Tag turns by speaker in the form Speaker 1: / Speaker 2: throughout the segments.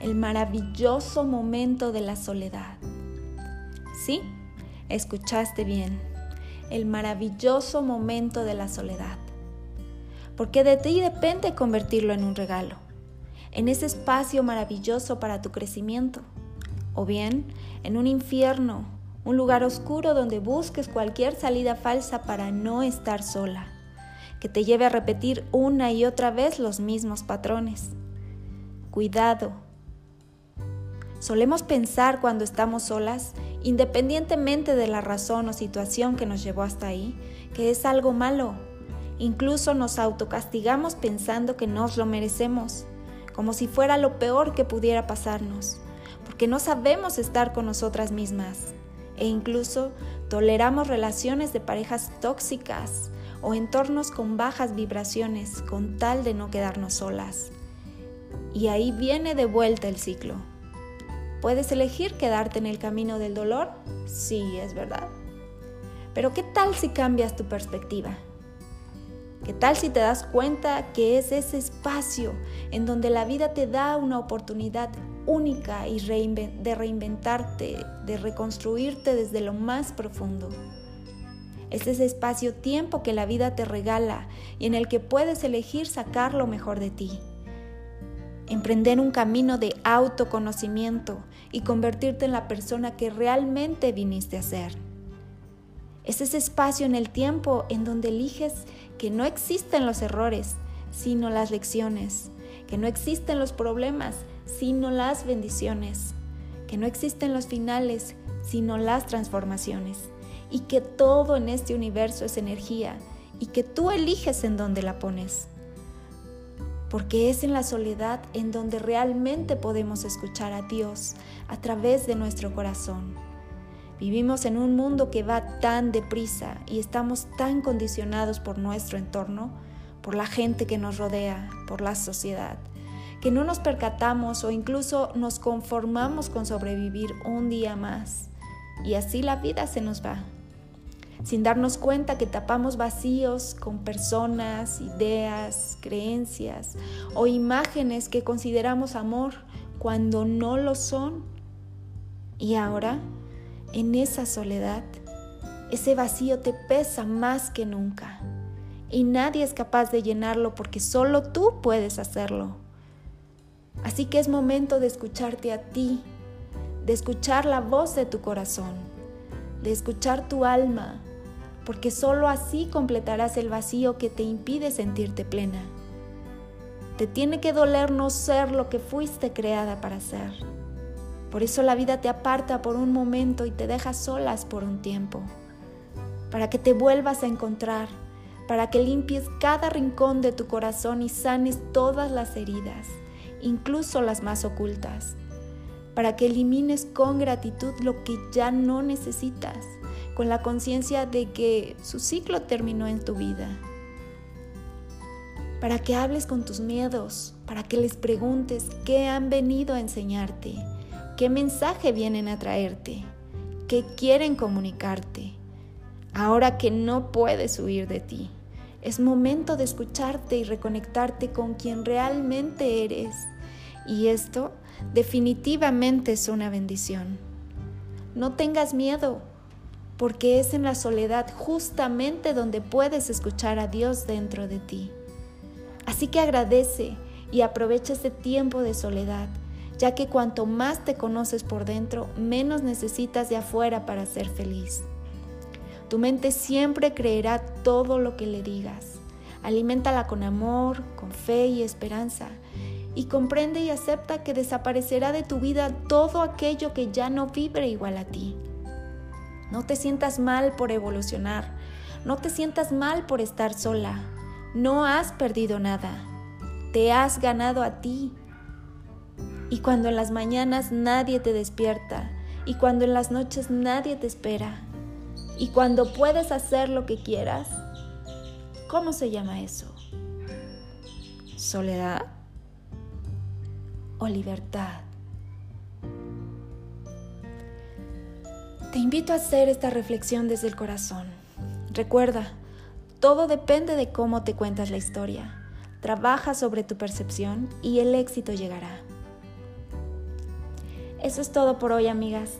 Speaker 1: El maravilloso momento de la soledad. Sí, escuchaste bien, el maravilloso momento de la soledad. Porque de ti depende convertirlo en un regalo, en ese espacio maravilloso para tu crecimiento, o bien en un infierno, un lugar oscuro donde busques cualquier salida falsa para no estar sola, que te lleve a repetir una y otra vez los mismos patrones. Cuidado, Solemos pensar cuando estamos solas, independientemente de la razón o situación que nos llevó hasta ahí, que es algo malo. Incluso nos autocastigamos pensando que nos lo merecemos, como si fuera lo peor que pudiera pasarnos, porque no sabemos estar con nosotras mismas. E incluso toleramos relaciones de parejas tóxicas o entornos con bajas vibraciones con tal de no quedarnos solas. Y ahí viene de vuelta el ciclo. ¿Puedes elegir quedarte en el camino del dolor? Sí, es verdad. Pero ¿qué tal si cambias tu perspectiva? ¿Qué tal si te das cuenta que es ese espacio en donde la vida te da una oportunidad única y de reinventarte, de reconstruirte desde lo más profundo? Es ese espacio-tiempo que la vida te regala y en el que puedes elegir sacar lo mejor de ti emprender un camino de autoconocimiento y convertirte en la persona que realmente viniste a ser. Es ese espacio en el tiempo en donde eliges que no existen los errores, sino las lecciones, que no existen los problemas, sino las bendiciones, que no existen los finales, sino las transformaciones, y que todo en este universo es energía y que tú eliges en dónde la pones porque es en la soledad en donde realmente podemos escuchar a Dios a través de nuestro corazón. Vivimos en un mundo que va tan deprisa y estamos tan condicionados por nuestro entorno, por la gente que nos rodea, por la sociedad, que no nos percatamos o incluso nos conformamos con sobrevivir un día más. Y así la vida se nos va sin darnos cuenta que tapamos vacíos con personas, ideas, creencias o imágenes que consideramos amor cuando no lo son. Y ahora, en esa soledad, ese vacío te pesa más que nunca y nadie es capaz de llenarlo porque solo tú puedes hacerlo. Así que es momento de escucharte a ti, de escuchar la voz de tu corazón, de escuchar tu alma, porque sólo así completarás el vacío que te impide sentirte plena. Te tiene que doler no ser lo que fuiste creada para ser. Por eso la vida te aparta por un momento y te deja solas por un tiempo, para que te vuelvas a encontrar, para que limpies cada rincón de tu corazón y sanes todas las heridas, incluso las más ocultas, para que elimines con gratitud lo que ya no necesitas con la conciencia de que su ciclo terminó en tu vida. Para que hables con tus miedos, para que les preguntes qué han venido a enseñarte, qué mensaje vienen a traerte, qué quieren comunicarte. Ahora que no puedes huir de ti, es momento de escucharte y reconectarte con quien realmente eres. Y esto definitivamente es una bendición. No tengas miedo, porque es en la soledad justamente donde puedes escuchar a Dios dentro de ti. Así que agradece y aprovecha este tiempo de soledad, ya que cuanto más te conoces por dentro, menos necesitas de afuera para ser feliz. Tu mente siempre creerá todo lo que le digas. Aliméntala con amor, con fe y esperanza. Y comprende y acepta que desaparecerá de tu vida todo aquello que ya no vibre igual a ti. No te sientas mal por evolucionar. No te sientas mal por estar sola. No has perdido nada. Te has ganado a ti. Y cuando en las mañanas nadie te despierta y cuando en las noches nadie te espera y cuando puedes hacer lo que quieras, ¿cómo se llama eso? ¿Soledad o libertad? Te invito a hacer esta reflexión desde el corazón. Recuerda, todo depende de cómo te cuentas la historia. Trabaja sobre tu percepción y el éxito llegará. Eso es todo por hoy, amigas.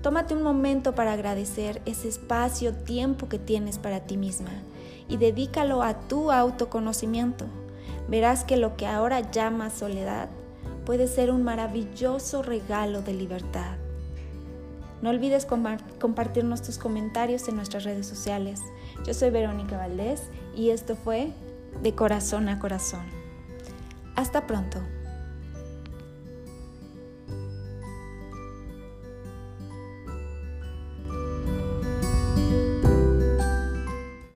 Speaker 1: Tómate un momento para agradecer ese espacio, tiempo que tienes para ti misma y dedícalo a tu autoconocimiento. Verás que lo que ahora llamas soledad puede ser un maravilloso regalo de libertad. No olvides compartirnos tus comentarios en nuestras redes sociales. Yo soy Verónica Valdés y esto fue De Corazón a Corazón. Hasta pronto.